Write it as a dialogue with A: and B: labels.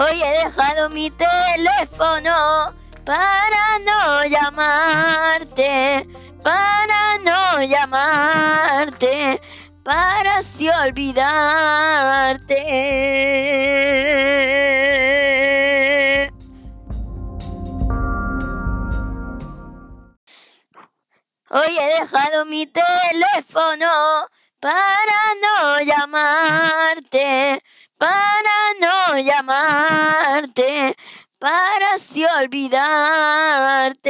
A: Hoy he dejado mi teléfono para no llamarte, para no llamarte, para así olvidarte. Hoy he dejado mi teléfono para no llamarte, para llamarte, para así olvidarte.